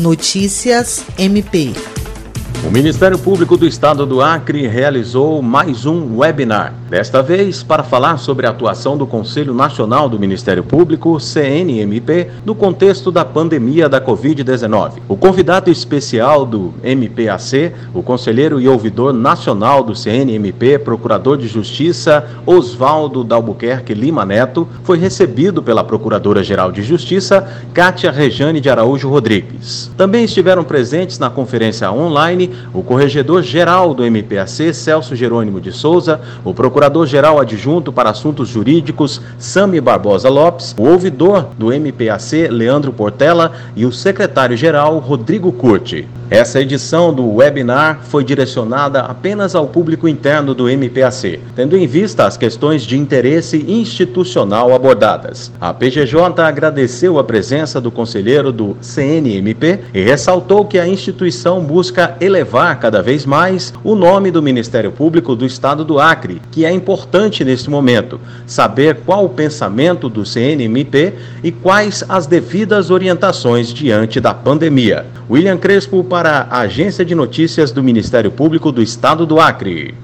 Notícias MP. O Ministério Público do Estado do Acre realizou mais um webinar, desta vez para falar sobre a atuação do Conselho Nacional do Ministério Público, CNMP, no contexto da pandemia da Covid-19. O convidado especial do MPAC, o conselheiro e ouvidor nacional do CNMP, Procurador de Justiça Oswaldo Dalbuquerque Lima Neto, foi recebido pela Procuradora-Geral de Justiça, Cátia Rejane de Araújo Rodrigues. Também estiveram presentes na conferência online o corregedor-geral do MPAC, Celso Jerônimo de Souza, o procurador-geral adjunto para assuntos jurídicos, Sami Barbosa Lopes, o ouvidor do MPAC, Leandro Portela, e o secretário-geral, Rodrigo Curti. Essa edição do webinar foi direcionada apenas ao público interno do MPAC, tendo em vista as questões de interesse institucional abordadas. A PGJ agradeceu a presença do conselheiro do CNMP e ressaltou que a instituição busca elevar cada vez mais o nome do Ministério Público do Estado do Acre, que é importante neste momento saber qual o pensamento do CNMP e quais as devidas orientações diante da pandemia. William Crespo para a Agência de Notícias do Ministério Público do Estado do Acre.